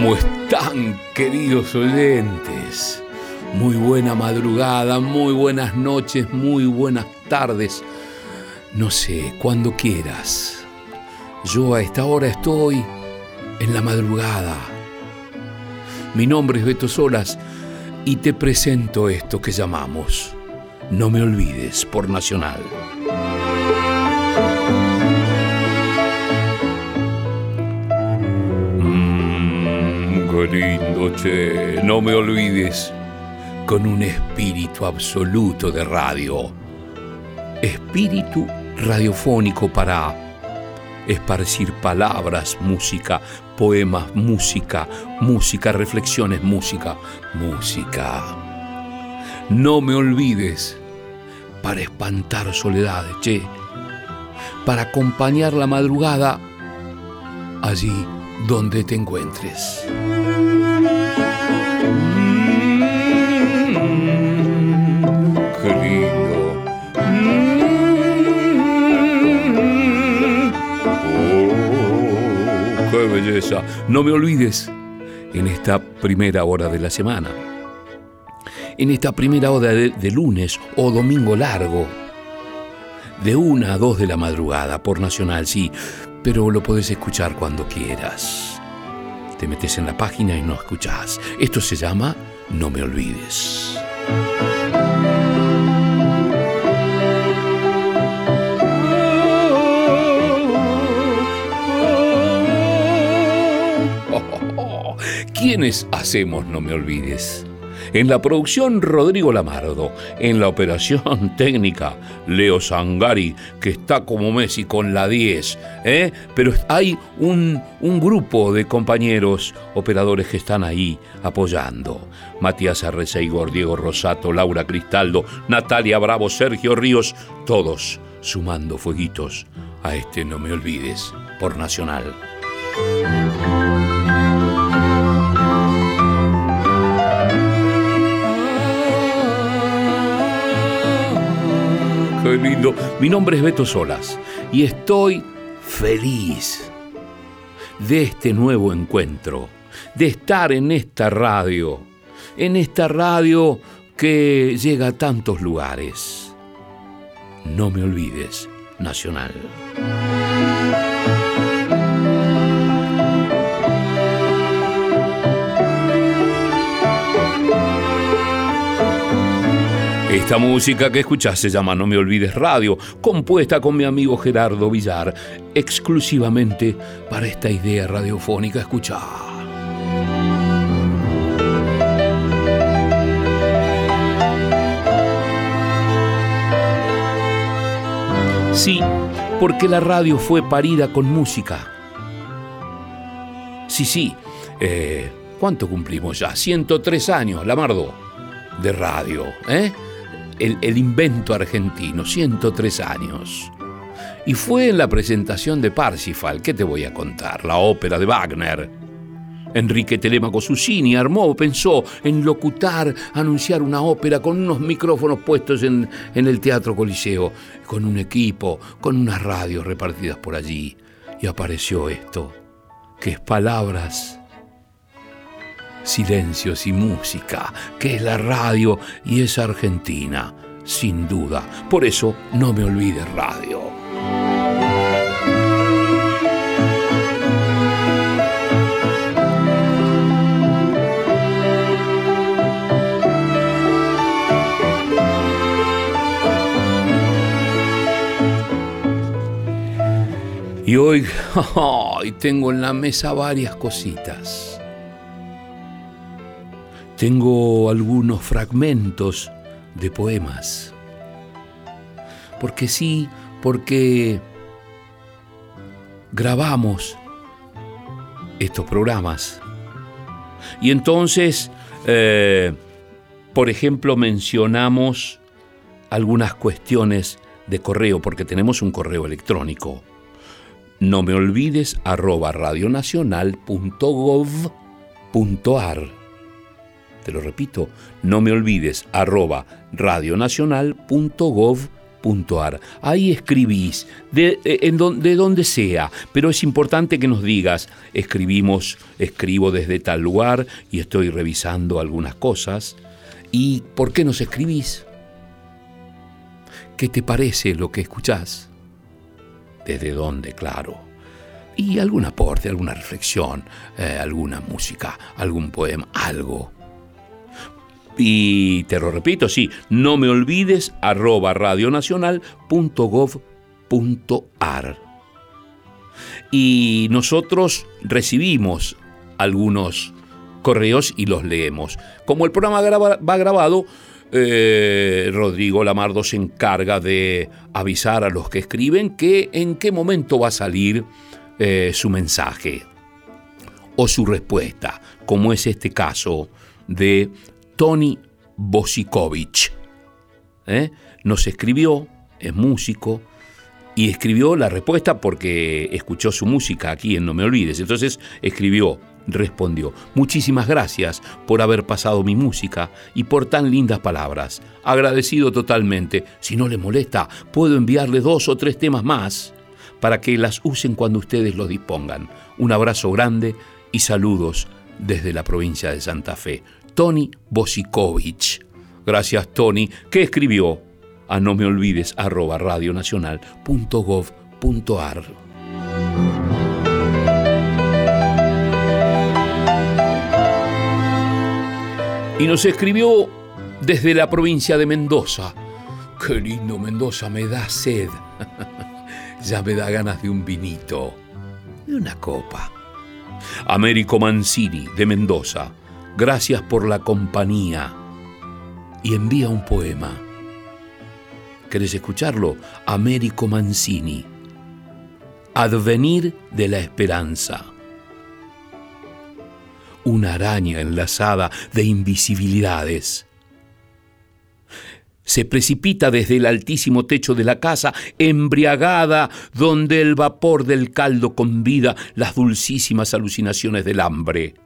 ¿Cómo están, queridos oyentes? Muy buena madrugada, muy buenas noches, muy buenas tardes. No sé, cuando quieras. Yo a esta hora estoy en la madrugada. Mi nombre es Beto Solas y te presento esto que llamamos No me olvides por Nacional. Lindo, che. No me olvides. Con un espíritu absoluto de radio. Espíritu radiofónico para esparcir palabras, música, poemas, música, música, reflexiones, música, música. No me olvides para espantar soledades, che. Para acompañar la madrugada allí donde te encuentres. Belleza. No me olvides en esta primera hora de la semana. En esta primera hora de, lunes o domingo largo. De una a dos de la madrugada por Nacional, sí pero lo puedes escuchar cuando quieras. Te metes en la página y no escuchas. Esto se llama No me olvides. ¿Quiénes hacemos No me olvides? En la producción, Rodrigo Lamardo. En la operación técnica, Leo Sangari, que está como Messi con la 10. ¿eh? Pero hay un, un grupo de compañeros operadores que están ahí apoyando. Matías Arreceigor, Diego Rosato, Laura Cristaldo, Natalia Bravo, Sergio Ríos, todos sumando fueguitos a este No Me Olvides por Nacional. Lindo. Mi nombre es Beto Solas y estoy feliz de este nuevo encuentro, de estar en esta radio, en esta radio que llega a tantos lugares. No me olvides, Nacional. Esta música que escuchás se llama No me olvides radio, compuesta con mi amigo Gerardo Villar, exclusivamente para esta idea radiofónica. Escuchá. Sí, porque la radio fue parida con música. Sí, sí. Eh, ¿Cuánto cumplimos ya? 103 años, Lamardo, de radio, ¿eh? El, invento argentino, 103 años. Y fue en la presentación de Parsifal, ¿qué te voy a contar? La ópera de Wagner. Enrique Telemaco Susini armó, pensó en locutar, anunciar una ópera con unos micrófonos puestos en, en el Teatro Coliseo, con un equipo, con unas radios repartidas por allí. Y apareció esto, que es palabras silencios y música, que es la radio y es Argentina, sin duda. Por eso no me olvides radio. Y hoy, hoy tengo en la mesa varias cositas. Tengo algunos fragmentos de poemas. Porque sí, porque grabamos estos programas. Y entonces, eh, por ejemplo, mencionamos algunas cuestiones de correo, porque tenemos un correo electrónico. No me olvides arroba radionacional.gov.ar te lo repito, no me olvides, arroba radionacional.gov.ar. Ahí escribís, de, eh, en de donde sea, pero es importante que nos digas, escribimos, escribo desde tal lugar y estoy revisando algunas cosas. ¿Y por qué nos escribís? ¿Qué te parece lo que escuchás? ¿Desde dónde, claro? Y algún aporte, alguna reflexión, eh, alguna música, algún poema, algo y te lo repito, sí, no me olvides arroba radionacional.gov.ar. Y nosotros recibimos algunos correos y los leemos. Como el programa va grabado, eh, Rodrigo Lamardo se encarga de avisar a los que escriben que en qué momento va a salir eh, su mensaje o su respuesta, como es este caso de Tony Bosikovic. ¿eh? Nos escribió, es músico, y escribió la respuesta porque escuchó su música aquí en No Me Olvides. Entonces escribió, respondió, muchísimas gracias por haber pasado mi música y por tan lindas palabras. Agradecido totalmente. Si no le molesta, puedo enviarle dos o tres temas más para que las usen cuando ustedes los dispongan. Un abrazo grande y saludos desde la provincia de Santa Fe. Tony Bosikovic. Gracias, Tony, que escribió a no me olvides arroba radionacional.gov.ar. Y nos escribió desde la provincia de Mendoza. Qué lindo Mendoza, me da sed. ya me da ganas de un vinito, de una copa. Américo Mancini, de Mendoza Gracias por la compañía. Y envía un poema. ¿Querés escucharlo? Américo Mancini. Advenir de la esperanza. Una araña enlazada de invisibilidades. Se precipita desde el altísimo techo de la casa, embriagada, donde el vapor del caldo convida las dulcísimas alucinaciones del hambre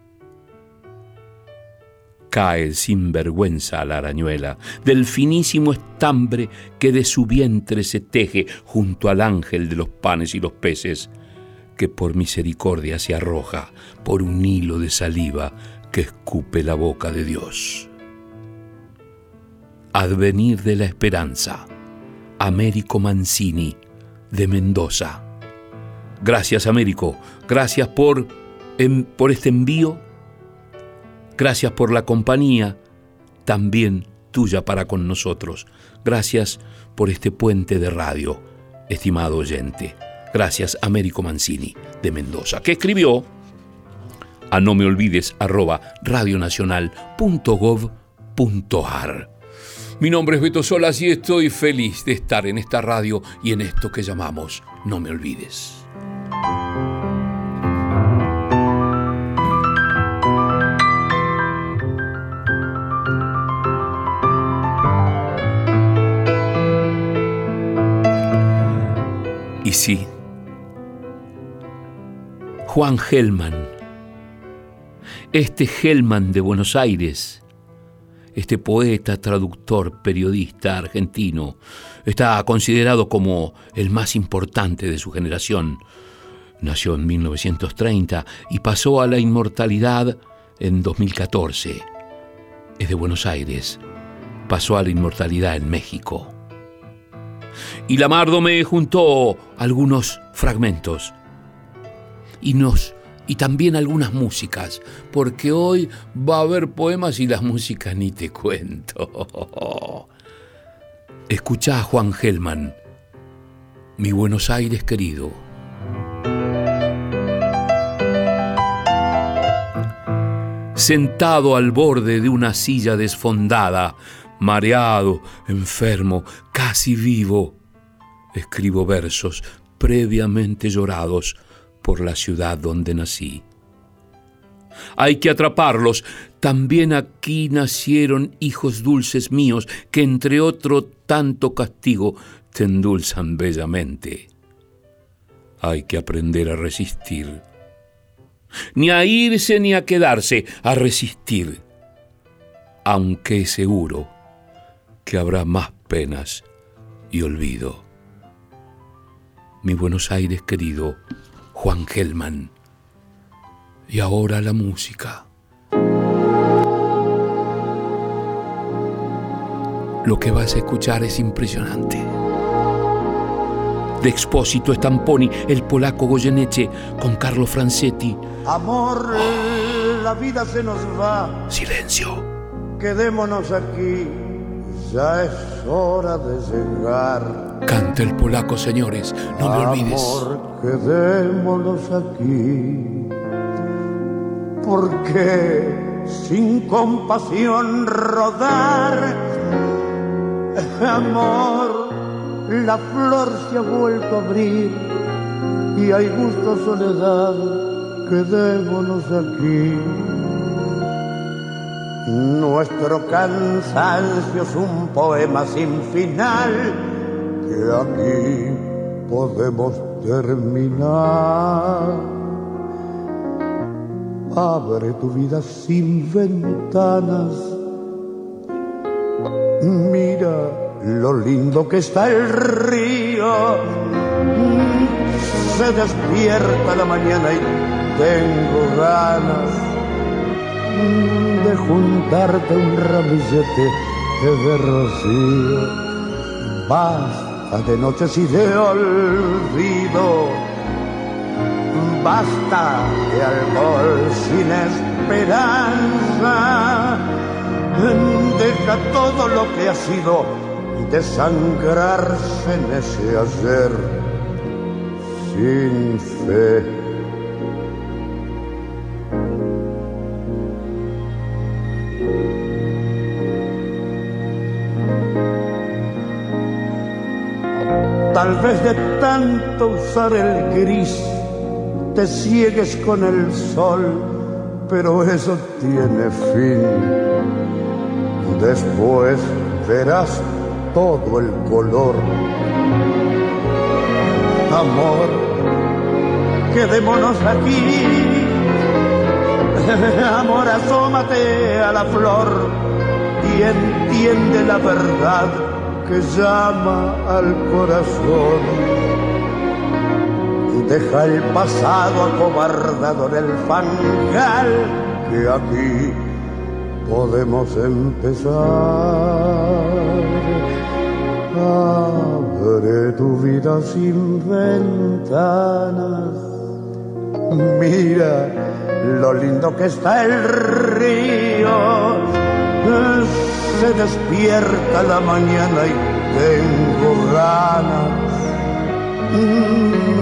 cae sin vergüenza a la arañuela, del finísimo estambre que de su vientre se teje junto al ángel de los panes y los peces, que por misericordia se arroja por un hilo de saliva que escupe la boca de Dios. Advenir de la esperanza, Américo Mancini, de Mendoza. Gracias, Américo, gracias por, por este envío Gracias por la compañía, también tuya para con nosotros. Gracias por este puente de radio, estimado oyente. Gracias, Américo Mancini, de Mendoza, que escribió a no me olvides arroba radionacional.gov.ar. Mi nombre es Beto Solas y estoy feliz de estar en esta radio y en esto que llamamos No me olvides. Sí, Juan Gelman, este Gelman de Buenos Aires, este poeta, traductor, periodista argentino, está considerado como el más importante de su generación. Nació en 1930 y pasó a la inmortalidad en 2014. Es de Buenos Aires. Pasó a la inmortalidad en México y Lamardo me juntó algunos fragmentos y nos y también algunas músicas, porque hoy va a haber poemas y las músicas ni te cuento. Escucha a Juan Gelman, mi Buenos Aires querido. Sentado al borde de una silla desfondada, mareado, enfermo, casi vivo, escribo versos previamente llorados por la ciudad donde nací. Hay que atraparlos. También aquí nacieron hijos dulces míos que entre otro tanto castigo te endulzan bellamente. Hay que aprender a resistir. Ni a irse ni a quedarse, a resistir. Aunque seguro que habrá más penas y olvido. Mi Buenos Aires querido, Juan Gelman. Y ahora la música. Lo que vas a escuchar es impresionante. De Expósito Stamponi, el polaco Goyeneche con Carlo Francetti. Amor, la vida se nos va. Silencio. Quedémonos aquí, ya es hora de llegar. Canta el polaco, señores, no me olvides. Amor, quedémonos aquí. Porque sin compasión rodar, amor, la flor se ha vuelto a abrir y hay gusto soledad, quedémonos aquí. Nuestro cansancio es un poema sin final que aquí podemos terminar. Abre tu vida sin ventanas. Mira lo lindo que está el río. Se despierta la mañana y tengo ganas de juntarte un ramillete de rocío. Basta de noches y de olvido. Basta de alcohol sin esperanza. Deja todo lo que ha sido desangrarse en ese ayer sin fe. Tal vez de tanto usar el gris te ciegues con el sol, pero eso tiene fin. Después verás todo el color. Amor, quedémonos aquí. Amor, asómate a la flor y entiende la verdad que llama al corazón. Deja el pasado acobardado en el fangal que aquí podemos empezar. Abre tu vida sin ventanas. Mira lo lindo que está el río se despierta la mañana y tengo ganas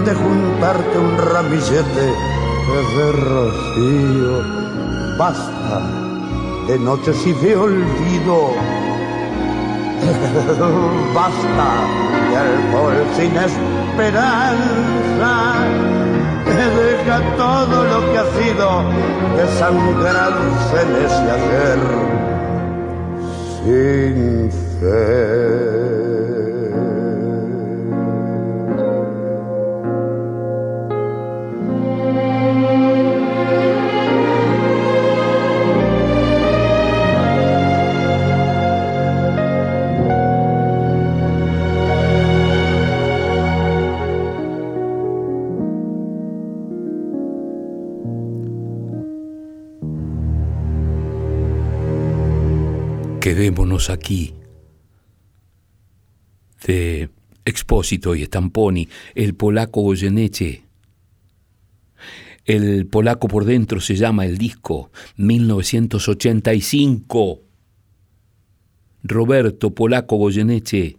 de juntarte un ramillete de rocío. Basta de noches y de olvido. Basta de alcohol sin esperanza. Deja todo lo que ha sido desangrarse en ese ayer sin quedémonos aquí. De Expósito y Stamponi, el polaco Goyeneche. El polaco por dentro se llama el disco 1985. Roberto Polaco Goyeneche.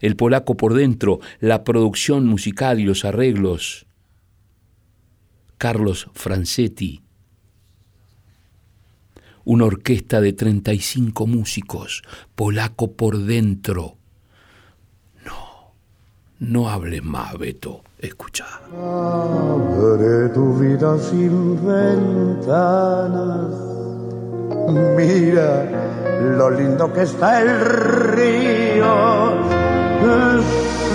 El polaco por dentro, la producción musical y los arreglos. Carlos Francetti una orquesta de 35 músicos, polaco por dentro. No, no hables más, Beto, escucha. Abre tu vida sin ventanas, mira lo lindo que está el río.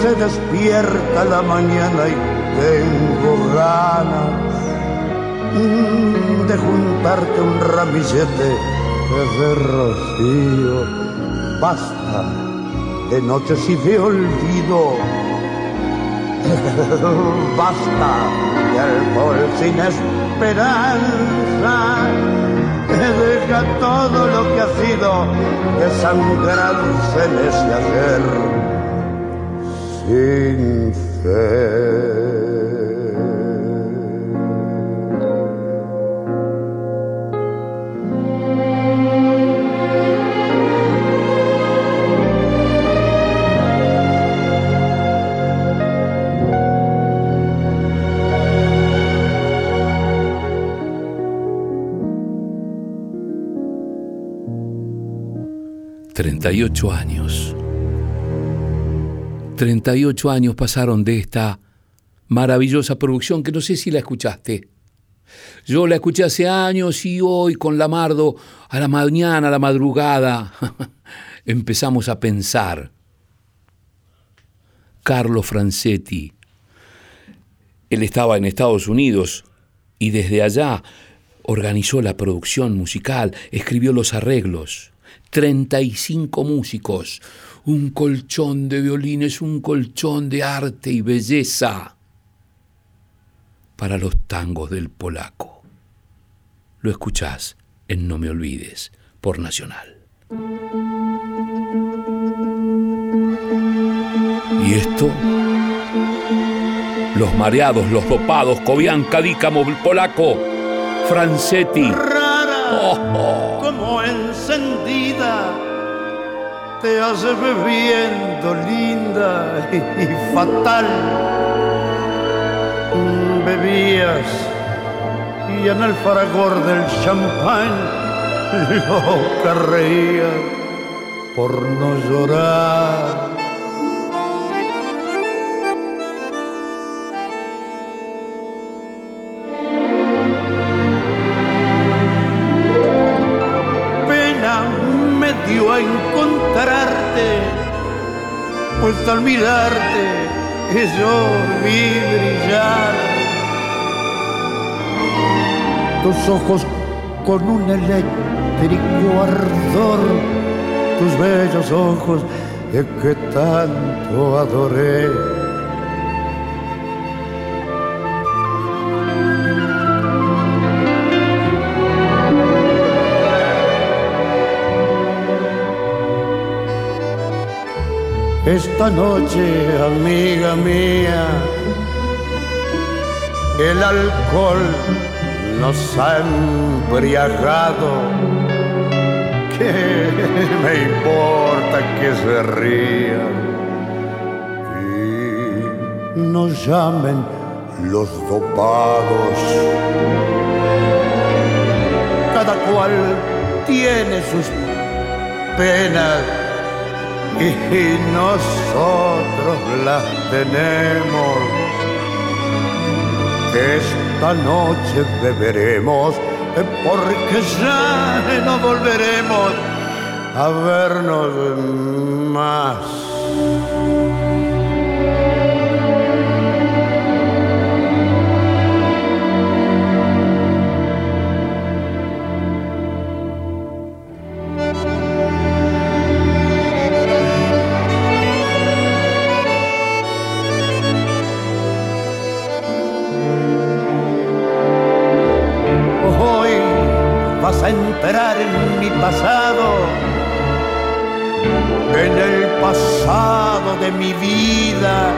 Se despierta la mañana y tengo ganas de juntarte un ramillete de rocío. Basta de noches y de olvido. Basta de alcohol sin esperanza, deja todo lo que ha sido desangrarse en ese hacer sin fe. 38 años. 38 años pasaron de esta maravillosa producción que no sé si la escuchaste. Yo la escuché hace años y hoy con Lamardo a la mañana, a la madrugada, empezamos a pensar. Carlo Francetti, él estaba en Estados Unidos y desde allá organizó la producción musical, escribió los arreglos. 35 músicos, un colchón de violines, un colchón de arte y belleza para los tangos del polaco. Lo escuchás en No Me Olvides por Nacional. Y esto, los mareados, los dopados, Cobianca, Dícamo, el polaco, Francetti. Oh, oh. Como encendida, te hace bebiendo linda y fatal. Bebías y en el fragor del champán loca reía por no llorar. Pues al mirarte yo vi brillar. Tus ojos con un eléctrico ardor, tus bellos ojos que tanto adoré Esta noche, amiga mía, el alcohol nos ha embriagado. ¿Qué me importa que se rían y nos llamen los dopados? Cada cual tiene sus penas y nosotros las tenemos. Esta noche beberemos porque ya no volveremos a vernos más. Pasado de mi vida.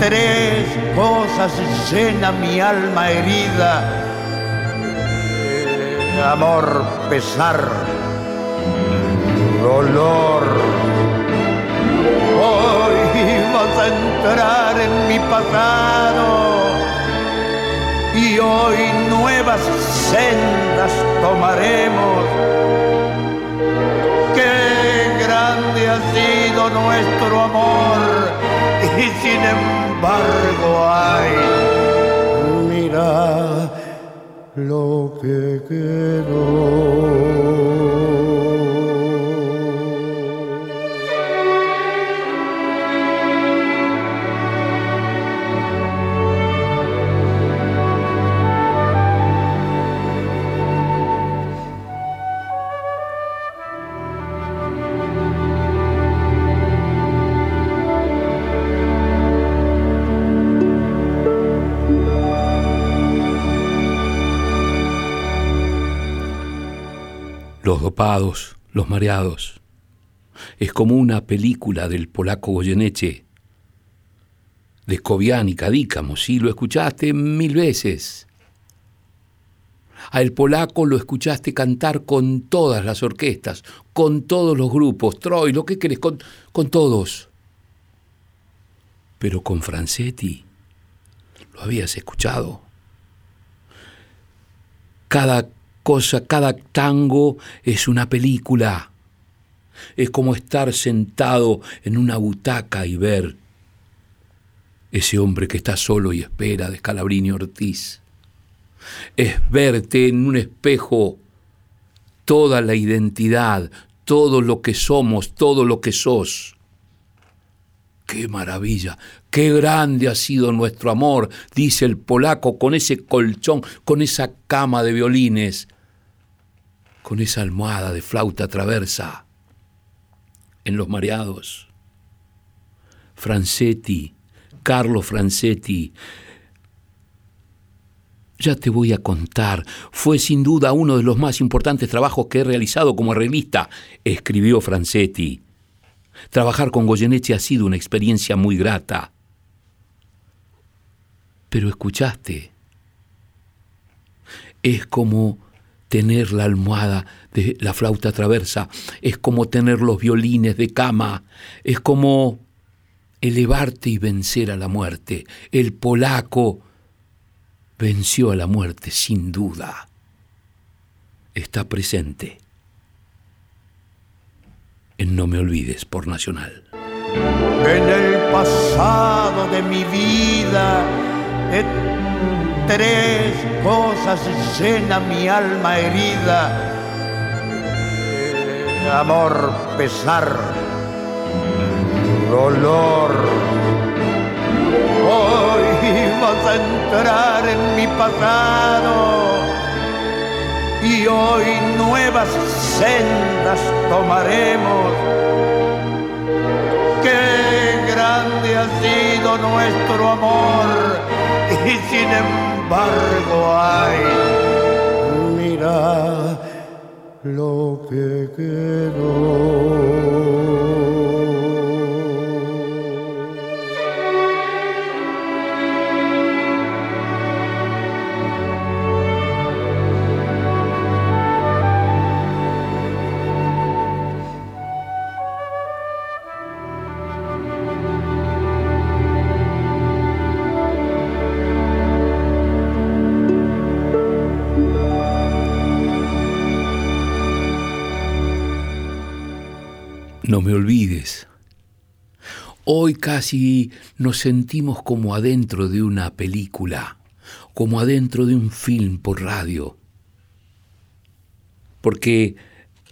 tres cosas llenan mi alma herida. amor, pesar, dolor. Hoy vas a entrar en mi pasado y hoy nuevas sendas tomaremos. Nuestro amor y sin embargo hay, mira lo que quedó. Los mareados. Es como una película del polaco Goyeneche, de Cobian y Cadícamo, sí, lo escuchaste mil veces. Al polaco lo escuchaste cantar con todas las orquestas, con todos los grupos, Troy, lo que querés, con, con todos. Pero con Francetti, ¿lo habías escuchado? Cada cosa, cada tango es una película. Es como estar sentado en una butaca y ver ese hombre que está solo y espera de Scalabrini Ortiz. Es verte en un espejo toda la identidad, todo lo que somos, todo lo que sos. ¡Qué maravilla! ¡Qué grande ha sido nuestro amor! dice el polaco con ese colchón, con esa cama de violines, con esa almohada de flauta traversa. En los mareados. Francetti, Carlo Francetti, ya te voy a contar, fue sin duda uno de los más importantes trabajos que he realizado como arreglista, escribió Francetti. Trabajar con Goyeneche ha sido una experiencia muy grata. Pero escuchaste, es como tener la almohada de la flauta traversa, es como tener los violines de cama, es como elevarte y vencer a la muerte. El polaco venció a la muerte sin duda. Está presente en No Me Olvides por Nacional. En el pasado de mi vida, tres cosas llena mi alma herida. Amor, pesar, dolor. Hoy vas a entrar en mi pasado y hoy nuevas sendas tomaremos. Qué grande ha sido nuestro amor y sin embargo hay, mira lo que quedó. No me olvides. Hoy casi nos sentimos como adentro de una película, como adentro de un film por radio. Porque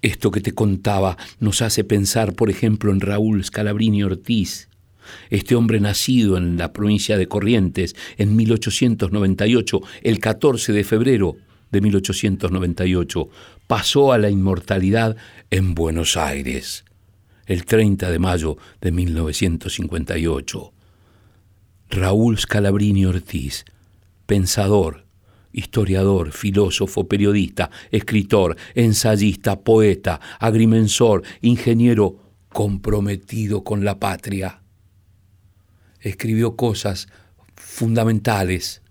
esto que te contaba nos hace pensar, por ejemplo, en Raúl Scalabrini Ortiz, este hombre nacido en la provincia de Corrientes en 1898, el 14 de febrero de 1898, pasó a la inmortalidad en Buenos Aires el 30 de mayo de 1958. Raúl Scalabrini Ortiz, pensador, historiador, filósofo, periodista, escritor, ensayista, poeta, agrimensor, ingeniero comprometido con la patria. Escribió cosas fundamentales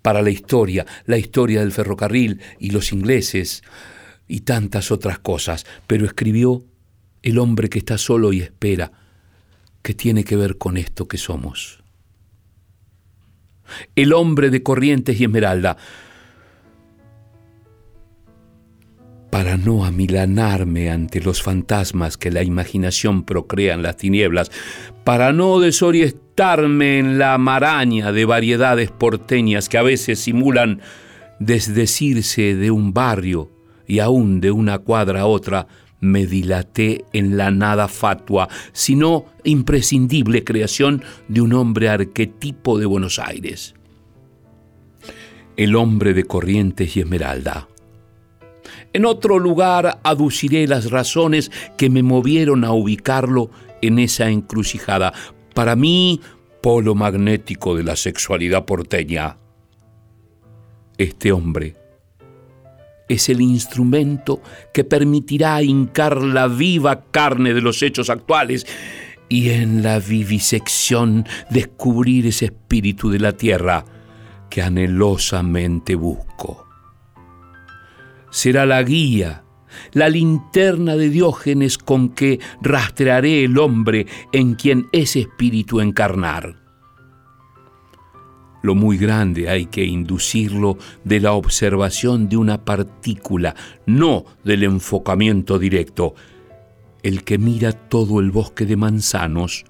para la historia, la historia del ferrocarril y los ingleses, y tantas otras cosas, pero escribió El hombre que está solo y espera, que tiene que ver con esto que somos. El hombre de Corrientes y Esmeralda, para no amilanarme ante los fantasmas que la imaginación procrea en las tinieblas, para no desorientarme en la maraña de variedades porteñas que a veces simulan desdecirse de un barrio y aún de una cuadra a otra me dilaté en la nada fatua, sino imprescindible creación de un hombre arquetipo de Buenos Aires. El hombre de Corrientes y Esmeralda. En otro lugar aduciré las razones que me movieron a ubicarlo en esa encrucijada. Para mí, polo magnético de la sexualidad porteña. Este hombre es el instrumento que permitirá hincar la viva carne de los hechos actuales y en la vivisección descubrir ese espíritu de la tierra que anhelosamente busco. Será la guía, la linterna de Diógenes con que rastrearé el hombre en quien ese espíritu encarnar lo muy grande hay que inducirlo de la observación de una partícula, no del enfocamiento directo. El que mira todo el bosque de manzanos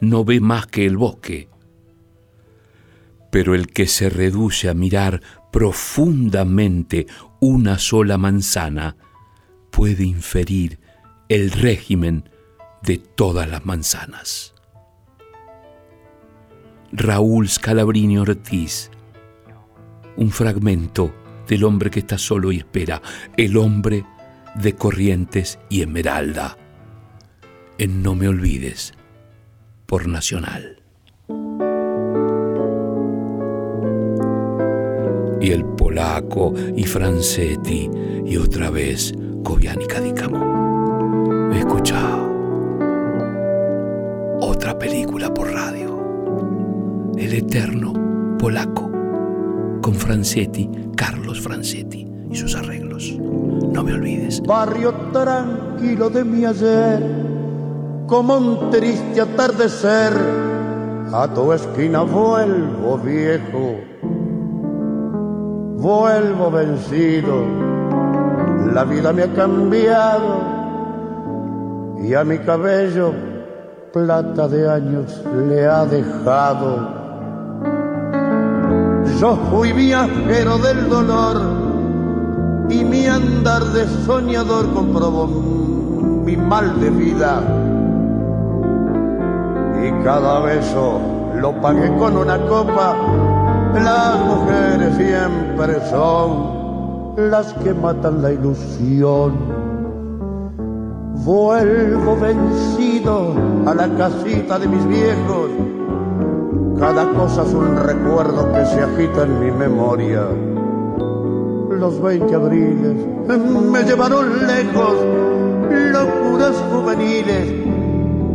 no ve más que el bosque. Pero el que se reduce a mirar profundamente una sola manzana puede inferir el régimen de todas las manzanas. Raúl Scalabrini Ortiz. Un fragmento del hombre que está solo y espera, el hombre de Corrientes y Esmeralda. En No me olvides, por Nacional. Y el polaco y Francetti y otra vez Cobian y Cadícamo. Escucha otra película por radio el eterno polaco, con Francetti, Carlos Francetti y sus arreglos. No me olvides. Barrio tranquilo de mi ayer, como un triste atardecer, a tu esquina vuelvo viejo, vuelvo vencido, la vida me ha cambiado y a mi cabello plata de años le ha dejado yo fui viajero del dolor y mi andar de soñador comprobó mi mal de vida. Y cada beso lo pagué con una copa. Las mujeres siempre son las que matan la ilusión. Vuelvo vencido a la casita de mis viejos cada cosa es un recuerdo que se agita en mi memoria. Los 20 abriles me llevaron lejos, locuras juveniles,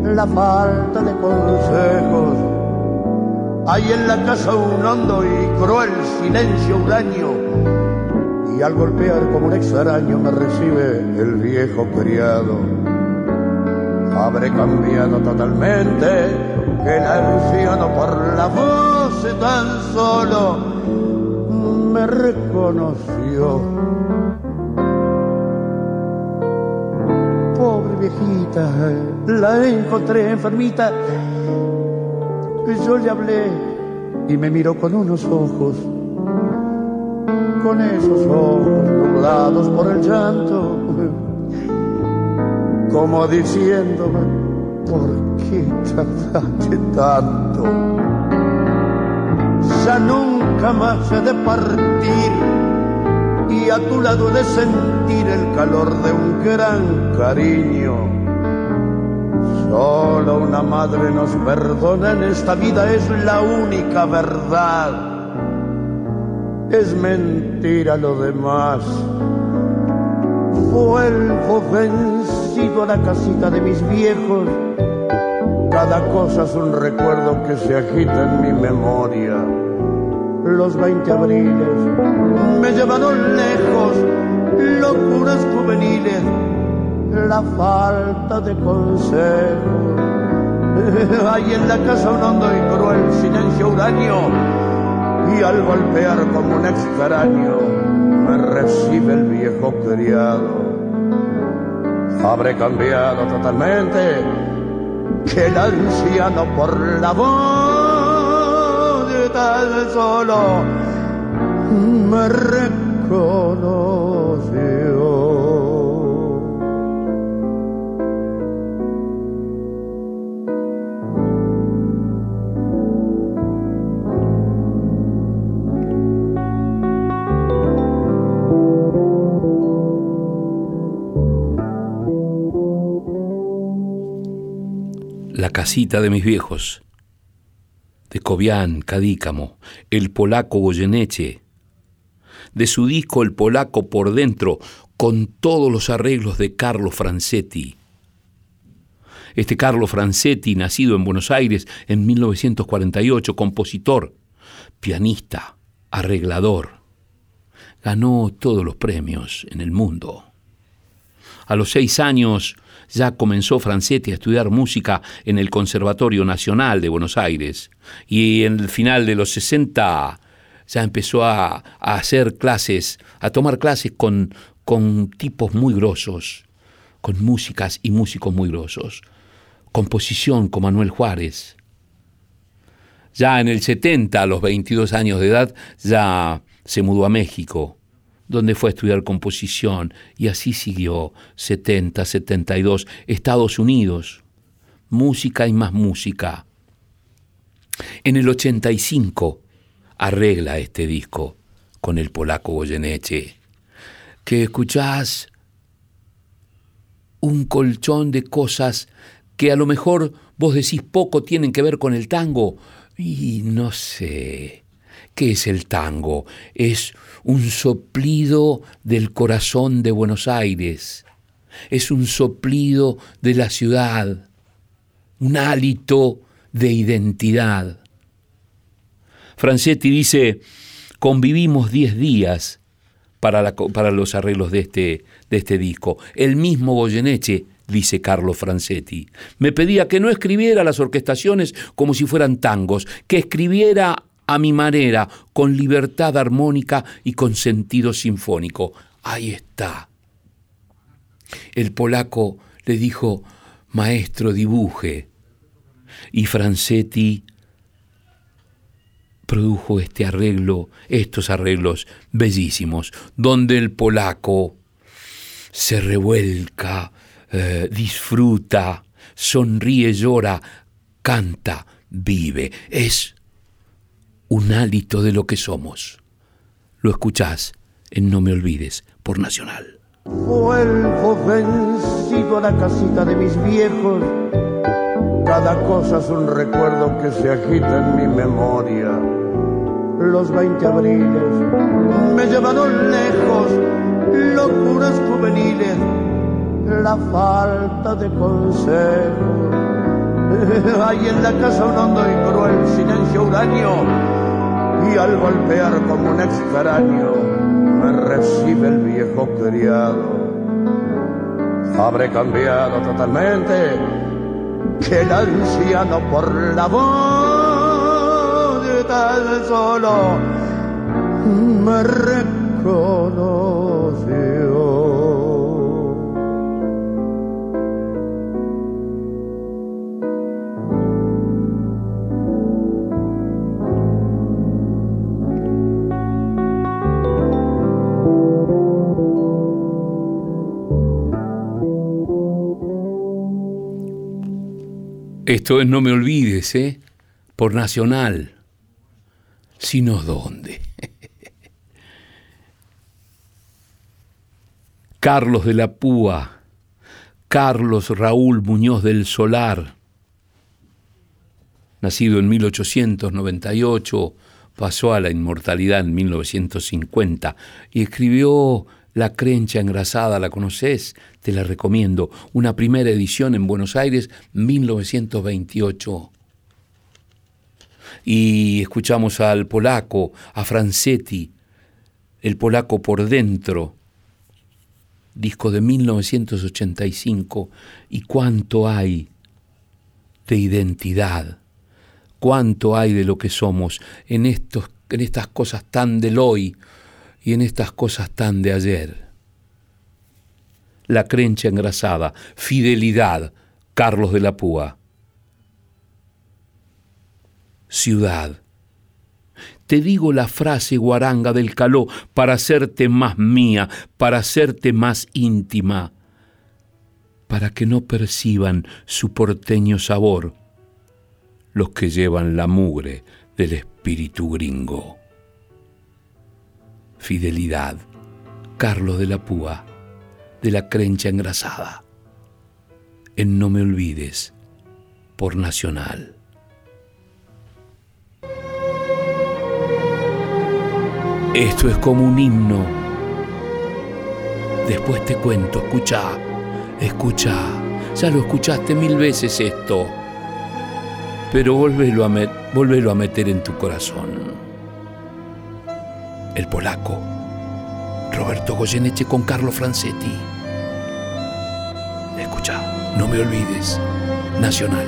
la falta de consejos. Hay en la casa un hondo y cruel silencio huraño, y al golpear como un extraño me recibe el viejo criado. Habré cambiado totalmente el anciano por la voz tan solo me reconoció. Pobre viejita, la encontré enfermita. Yo le hablé y me miró con unos ojos, con esos ojos nublados por el llanto, como diciéndome, ¿por qué tardaste tanto? Ya nunca más he de partir y a tu lado de sentir el calor de un gran cariño. Solo una madre nos perdona en esta vida, es la única verdad. Es mentira lo demás. Vuelvo vencido a la casita de mis viejos cada cosa es un recuerdo que se agita en mi memoria. Los 20 abriles me llevaron lejos, locuras juveniles, la falta de consejo. Hay en la casa un hondo y cruel silencio uranio, y al golpear como un extraño me recibe el viejo criado. Habré cambiado totalmente que el anciano por la voz de tal solo me reconoció. Casita de mis viejos, de Cobian, Cadícamo, el polaco Goyeneche, de su disco El Polaco por dentro, con todos los arreglos de Carlo Francetti. Este Carlo Francetti, nacido en Buenos Aires en 1948, compositor, pianista, arreglador, ganó todos los premios en el mundo. A los seis años ya comenzó Francetti a estudiar música en el Conservatorio Nacional de Buenos Aires y en el final de los 60 ya empezó a, hacer clases, a tomar clases con, con tipos muy grosos, con músicas y músicos muy grosos. Composición con Manuel Juárez. Ya en el 70, a los 22 años de edad, ya se mudó a México donde fue a estudiar composición y así siguió 70, 72, Estados Unidos, música y más música. En el 85 arregla este disco con el polaco Goyeneche, que escuchás un colchón de cosas que a lo mejor vos decís poco tienen que ver con el tango y no sé. ¿Qué es el tango? Es un soplido del corazón de Buenos Aires, es un soplido de la ciudad, un hálito de identidad. Francetti dice, convivimos diez días para, para los arreglos de este, de este disco. El mismo Goyeneche dice Carlos Francetti. Me pedía que no escribiera las orquestaciones como si fueran tangos, que escribiera a mi manera, con libertad armónica y con sentido sinfónico. Ahí está. El polaco le dijo, maestro, dibuje. Y Francetti produjo este arreglo, estos arreglos bellísimos, donde el polaco se revuelca, eh, disfruta, sonríe, llora, canta, vive. Es un hálito de lo que somos. Lo escuchás en No Me Olvides por Nacional. Vuelvo vencido a la casita de mis viejos. Cada cosa es un recuerdo que se agita en mi memoria. Los 20 abriles me llevaron lejos, locuras juveniles, la falta de consejo. Hay en la casa un hondo y cruel silencio huraño y al golpear como un extraño me recibe el viejo criado. Habré cambiado totalmente que el anciano por la voz de tan solo me reconoció. Esto es No me olvides, ¿eh? Por Nacional. Sino dónde. Carlos de la Púa, Carlos Raúl Muñoz del Solar, nacido en 1898, pasó a la inmortalidad en 1950 y escribió la Crencha Engrasada, ¿la conoces? Te la recomiendo. Una primera edición en Buenos Aires, 1928. Y escuchamos al polaco, a Francetti, el polaco por dentro, disco de 1985. Y cuánto hay de identidad, cuánto hay de lo que somos en, estos, en estas cosas tan del hoy y en estas cosas tan de ayer. La crencha engrasada, fidelidad, Carlos de la Púa. Ciudad. Te digo la frase guaranga del caló para hacerte más mía, para hacerte más íntima, para que no perciban su porteño sabor los que llevan la mugre del espíritu gringo fidelidad, Carlos de la Púa, de la Crencha Engrasada. En No Me Olvides, por Nacional. Esto es como un himno. Después te cuento, escucha, escucha. Ya lo escuchaste mil veces esto. Pero volvelo a, volvelo a meter en tu corazón. El polaco. Roberto Goyeneche con Carlo Francetti. Escucha, no me olvides. Nacional.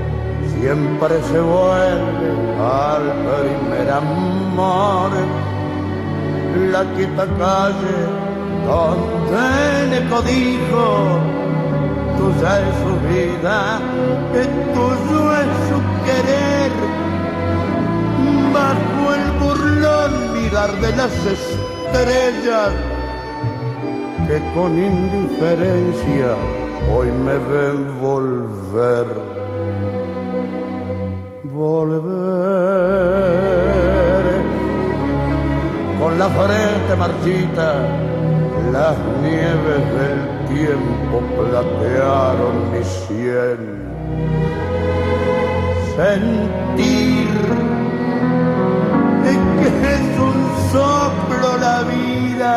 siempre se vuelve al primer amor. La quieta calle donde le codijo, tuya es su vida, que tuyo es su querer. Bajo el burlón mirar de las estrellas que con indiferencia hoy me ven volver volver. Con la frente marchita, las nieves del tiempo platearon mi sien. Sentir que es un soplo la vida,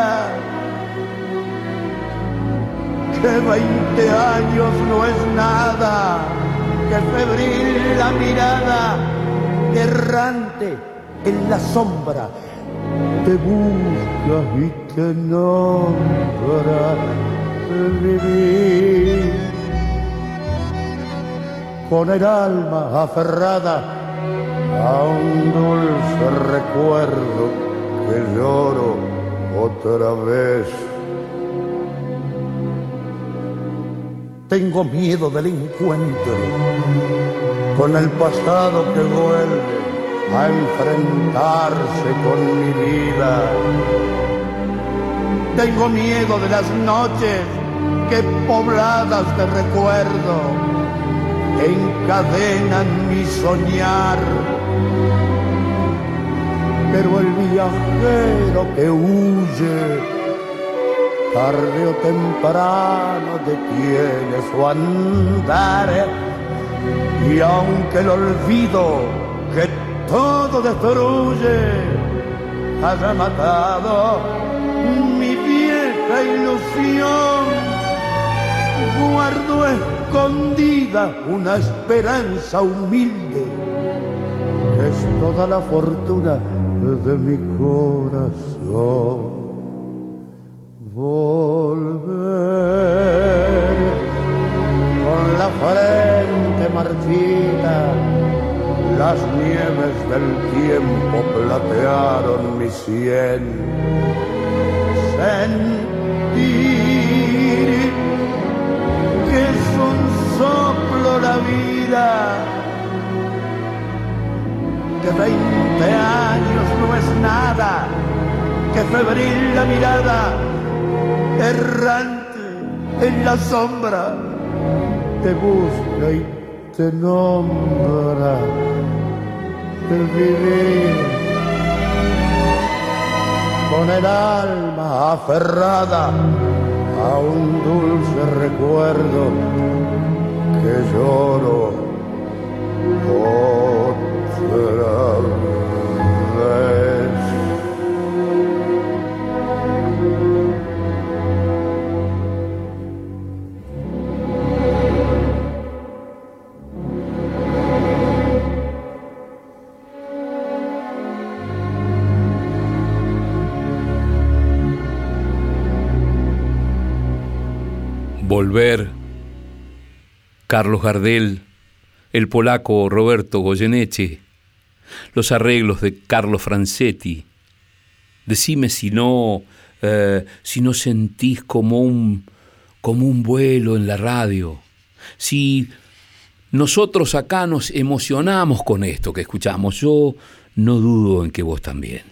que veinte años no es nada que febril la mirada errante en la sombra. Te busca y te nombra vivir con el alma aferrada a un dulce recuerdo que lloro otra vez Tengo miedo del encuentro con el pasado que vuelve a enfrentarse con mi vida. Tengo miedo de las noches que pobladas de recuerdo encadenan mi soñar. Pero el viajero que huye tarde o temprano detiene su andar. Y aunque el olvido que todo destruye haya matado mi vieja ilusión, guardo escondida una esperanza humilde que es toda la fortuna de mi corazón volver con la frente marchita. Las nieves del tiempo platearon mi sien. Sentir que es un soplo la vida, que veinte años no es nada, que febril la mirada errante en la sombra, te busca y te nombra el vivir con el alma aferrada a un dulce recuerdo que lloro otra vez. Volver, Carlos Gardel, el polaco Roberto Goyeneche, los arreglos de Carlo Francetti. Decime si no, eh, si no sentís como un, como un vuelo en la radio, si nosotros acá nos emocionamos con esto que escuchamos. Yo no dudo en que vos también.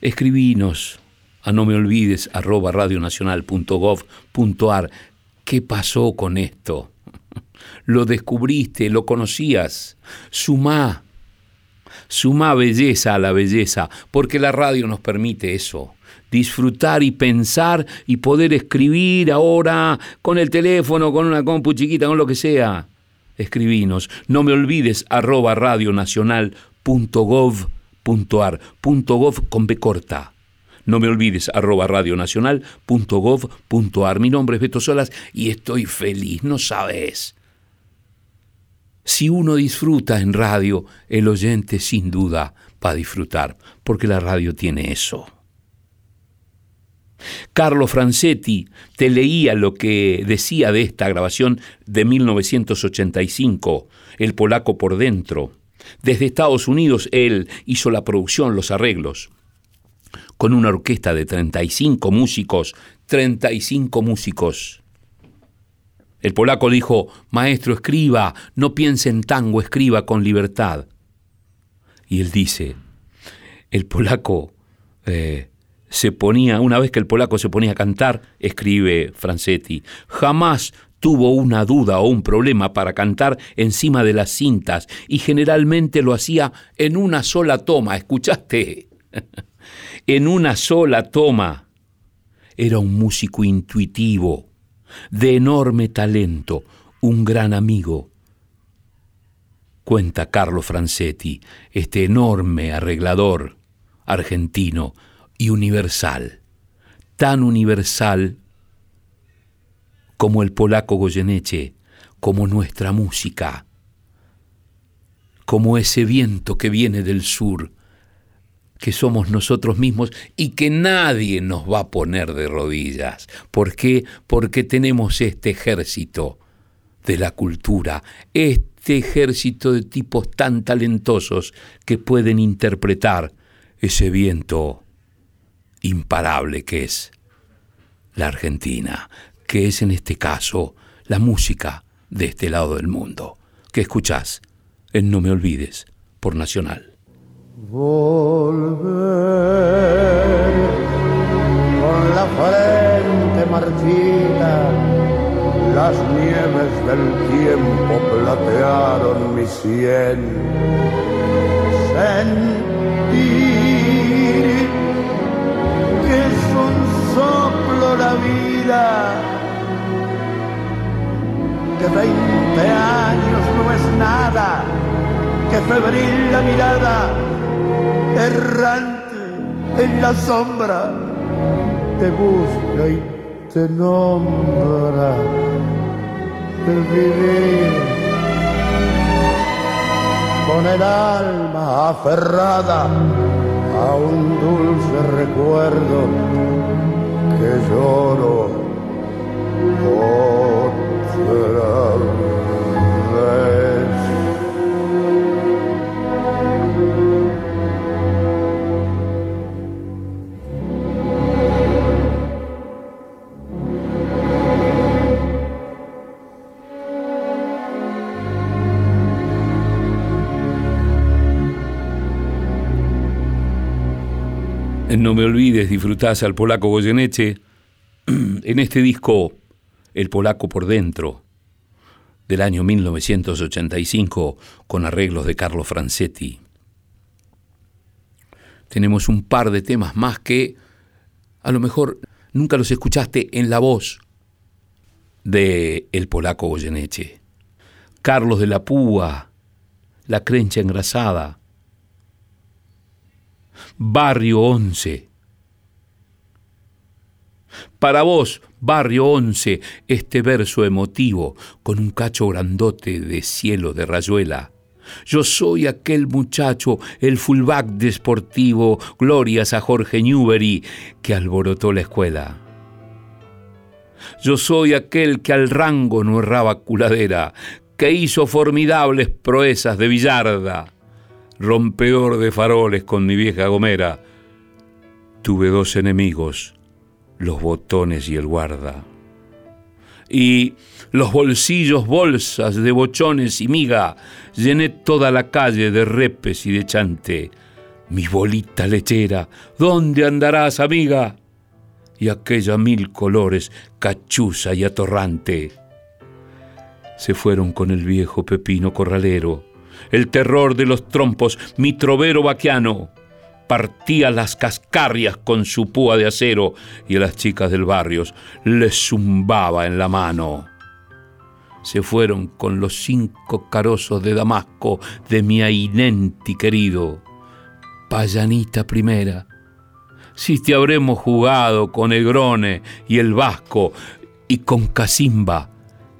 Escribinos a no me olvides arroba radionacional.gov.ar. ¿Qué pasó con esto? Lo descubriste, lo conocías. Sumá, sumá belleza a la belleza, porque la radio nos permite eso. Disfrutar y pensar y poder escribir ahora con el teléfono, con una compu chiquita, con lo que sea. Escribinos. No me olvides arroba radionacional.gov.ar. .gov con B. No me olvides, arroba radionacional.gov.ar. Mi nombre es Beto Solas y estoy feliz, no sabes. Si uno disfruta en radio, el oyente sin duda va a disfrutar, porque la radio tiene eso. Carlo Francetti te leía lo que decía de esta grabación de 1985, El polaco por dentro. Desde Estados Unidos él hizo la producción, los arreglos con una orquesta de 35 músicos, 35 músicos. El polaco dijo, maestro, escriba, no piense en tango, escriba con libertad. Y él dice, el polaco eh, se ponía, una vez que el polaco se ponía a cantar, escribe Francetti, jamás tuvo una duda o un problema para cantar encima de las cintas y generalmente lo hacía en una sola toma, ¿escuchaste? en una sola toma. Era un músico intuitivo, de enorme talento, un gran amigo. Cuenta Carlo Francetti, este enorme arreglador argentino y universal, tan universal como el polaco Goyeneche, como nuestra música, como ese viento que viene del sur, que somos nosotros mismos y que nadie nos va a poner de rodillas. ¿Por qué? Porque tenemos este ejército de la cultura, este ejército de tipos tan talentosos que pueden interpretar ese viento imparable que es la Argentina, que es en este caso la música de este lado del mundo, que escuchás en No Me Olvides por Nacional. Volver con la frente marchita, las nieves del tiempo platearon mi sien. Sentir que es un soplo la vida, que veinte años no es nada, que febril la mirada errante en la sombra, te busca y te nombra el vivir con el alma aferrada a un dulce recuerdo que lloro otra vez. No me olvides, disfrutás al polaco Goyeneche en este disco El polaco por dentro del año 1985 con arreglos de Carlo Francetti. Tenemos un par de temas más que a lo mejor nunca los escuchaste en la voz de el polaco Goyeneche. Carlos de la Púa, La Crencha Engrasada, Barrio 11. Para vos, Barrio 11, este verso emotivo, con un cacho grandote de cielo de rayuela. Yo soy aquel muchacho, el fullback desportivo, glorias a Jorge Newbery, que alborotó la escuela. Yo soy aquel que al rango no erraba culadera, que hizo formidables proezas de billarda, rompedor de faroles con mi vieja gomera. Tuve dos enemigos, los botones y el guarda. Y los bolsillos bolsas de bochones y miga, llené toda la calle de repes y de chante. Mi bolita lechera, ¿dónde andarás, amiga? Y aquella mil colores, cachuza y atorrante. Se fueron con el viejo Pepino Corralero, el terror de los trompos, mi trovero vaquiano. Partía las cascarrias con su púa de acero y a las chicas del barrio les zumbaba en la mano se fueron con los cinco carozos de Damasco de mi Ainenti querido. Payanita primera, si te habremos jugado con Egrone y el Vasco y con Casimba,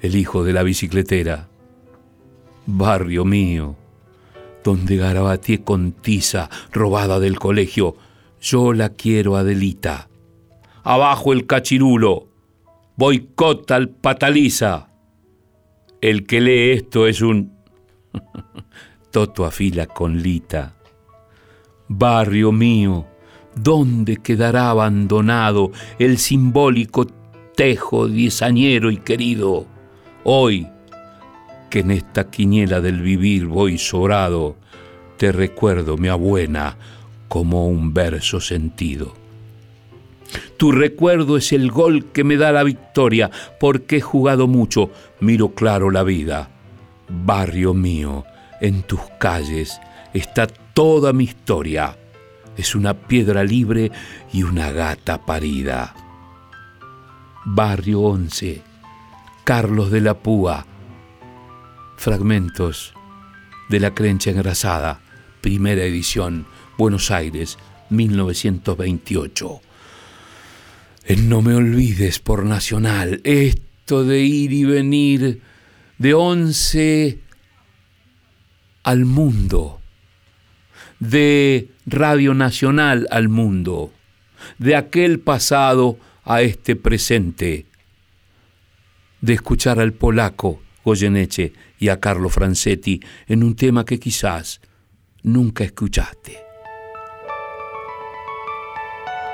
el hijo de la bicicletera. Barrio mío, donde garabateé con tiza robada del colegio, yo la quiero Adelita. Abajo el cachirulo, boicota al pataliza el que lee esto es un Toto afila con lita. Barrio mío, ¿dónde quedará abandonado el simbólico tejo diezañero y querido? Hoy, que en esta quiniela del vivir voy sobrado, te recuerdo, mi abuela, como un verso sentido. Tu recuerdo es el gol que me da la victoria, porque he jugado mucho, miro claro la vida. Barrio mío, en tus calles está toda mi historia. Es una piedra libre y una gata parida. Barrio 11, Carlos de la Púa. Fragmentos de La Crencha Engrasada, primera edición, Buenos Aires, 1928. No me olvides por Nacional, esto de ir y venir de once al mundo, de Radio Nacional al mundo, de aquel pasado a este presente, de escuchar al polaco Goyeneche y a Carlo Francetti en un tema que quizás nunca escuchaste.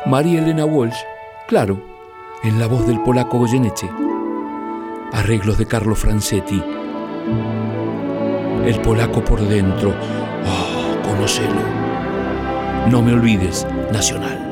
María Elena Walsh Claro, en la voz del polaco Goyeneche. Arreglos de Carlo Francetti. El polaco por dentro. Oh, conocelo. No me olvides, Nacional.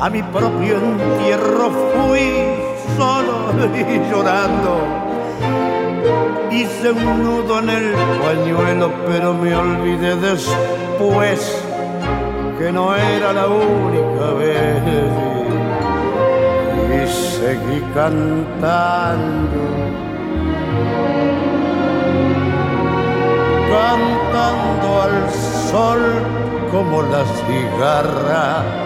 a mi propio entierro fui solo y llorando. Hice un nudo en el pañuelo, pero me olvidé después que no era la única vez. Y seguí cantando, cantando al sol como la cigarra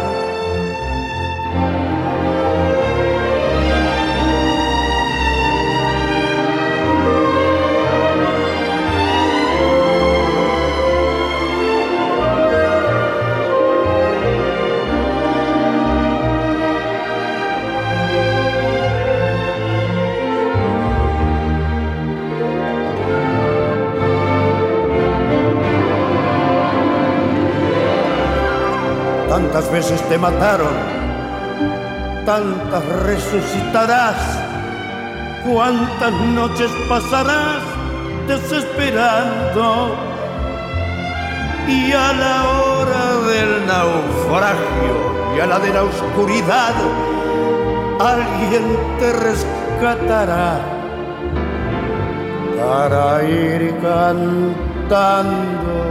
tantas veces te mataron, tantas resucitarás, cuántas noches pasarás desesperando. Y a la hora del naufragio y a la de la oscuridad, alguien te rescatará para ir cantando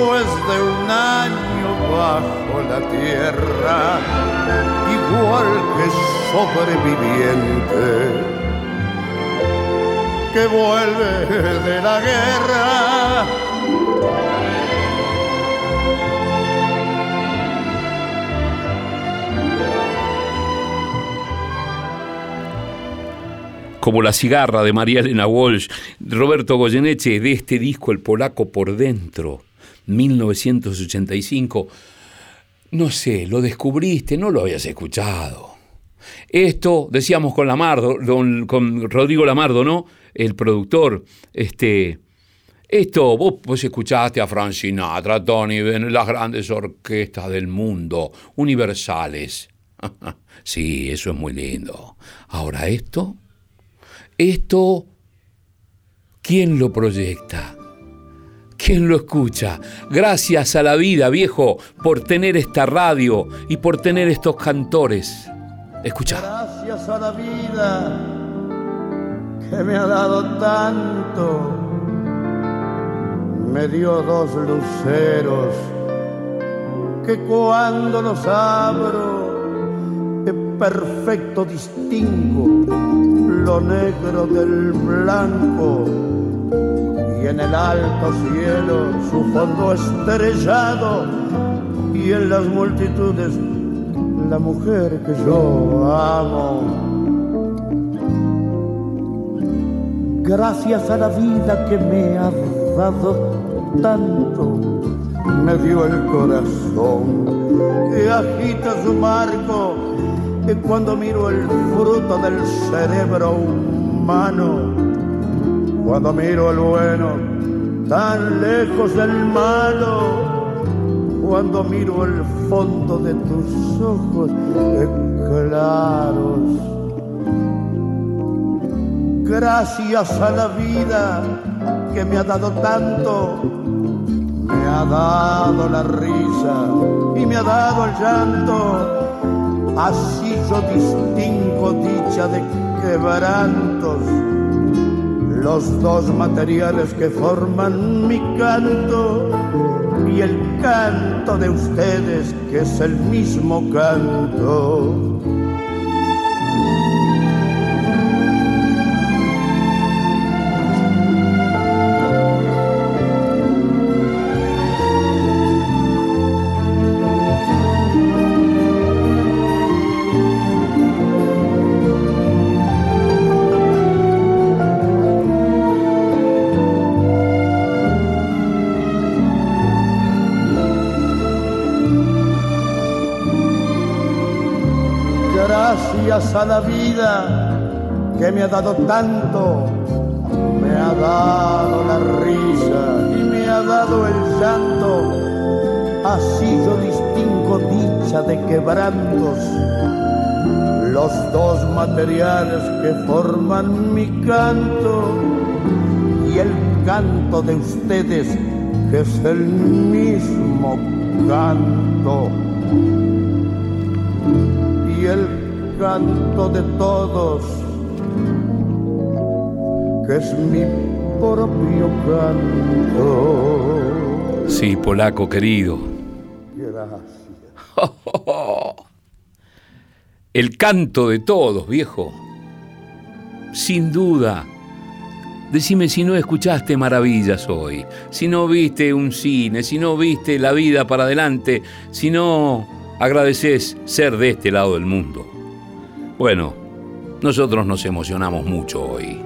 de un año bajo la tierra, igual que sobreviviente que vuelve de la guerra. Como la cigarra de María Elena Walsh, Roberto Goyeneche, de este disco El Polaco por Dentro 1985. No sé, lo descubriste, no lo habías escuchado. Esto, decíamos con Lamardo, con Rodrigo Lamardo, ¿no? El productor, este... Esto, vos, vos escuchaste a Frank Sinatra, Tony las grandes orquestas del mundo, universales. sí, eso es muy lindo. Ahora esto, esto, ¿quién lo proyecta? ¿Quién lo escucha? Gracias a la vida, viejo, por tener esta radio y por tener estos cantores. Escucha. Gracias a la vida que me ha dado tanto. Me dio dos luceros que cuando los abro de perfecto distingo lo negro del blanco y en el alto cielo su fondo estrellado y en las multitudes la mujer que yo amo. Gracias a la vida que me ha dado tanto, me dio el corazón que agita su marco y cuando miro el fruto del cerebro humano cuando miro el bueno tan lejos del malo, cuando miro el fondo de tus ojos claros. Gracias a la vida que me ha dado tanto, me ha dado la risa y me ha dado el llanto. Así yo distingo dicha de quebrantos los dos materiales que forman mi canto y el canto de ustedes que es el mismo canto. Vida que me ha dado tanto, me ha dado la risa y me ha dado el llanto. Así yo distingo dicha de quebrantos, los dos materiales que forman mi canto y el canto de ustedes que es el mismo canto. Y el canto de todos, que es mi propio canto. Sí, polaco querido. Gracias. El canto de todos, viejo. Sin duda, Decime si no escuchaste maravillas hoy, si no viste un cine, si no viste la vida para adelante, si no agradeces ser de este lado del mundo. Bueno, nosotros nos emocionamos mucho hoy.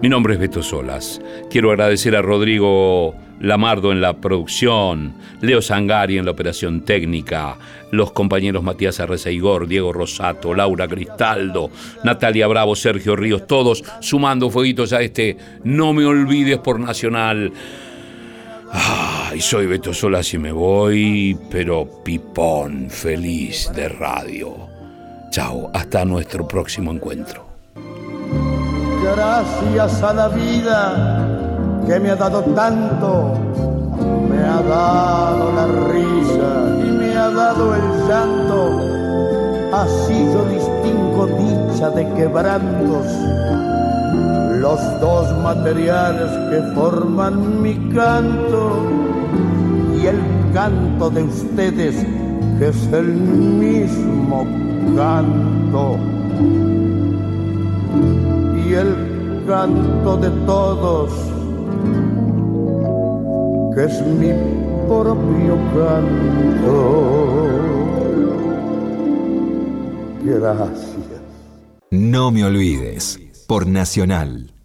Mi nombre es Beto Solas. Quiero agradecer a Rodrigo Lamardo en la producción, Leo Sangari en la operación técnica, los compañeros Matías Arreceigor, Diego Rosato, Laura Cristaldo, Natalia Bravo, Sergio Ríos, todos sumando fueguitos a este No me olvides por Nacional. Ay, soy Beto Solas y me voy, pero pipón feliz de radio. Chao, hasta nuestro próximo encuentro. Gracias a la vida que me ha dado tanto, me ha dado la risa y me ha dado el llanto. Así yo distingo dicha de quebrantos, los dos materiales que forman mi canto y el canto de ustedes que es el mismo canto y el canto de todos que es mi propio canto. Gracias. No me olvides, por Nacional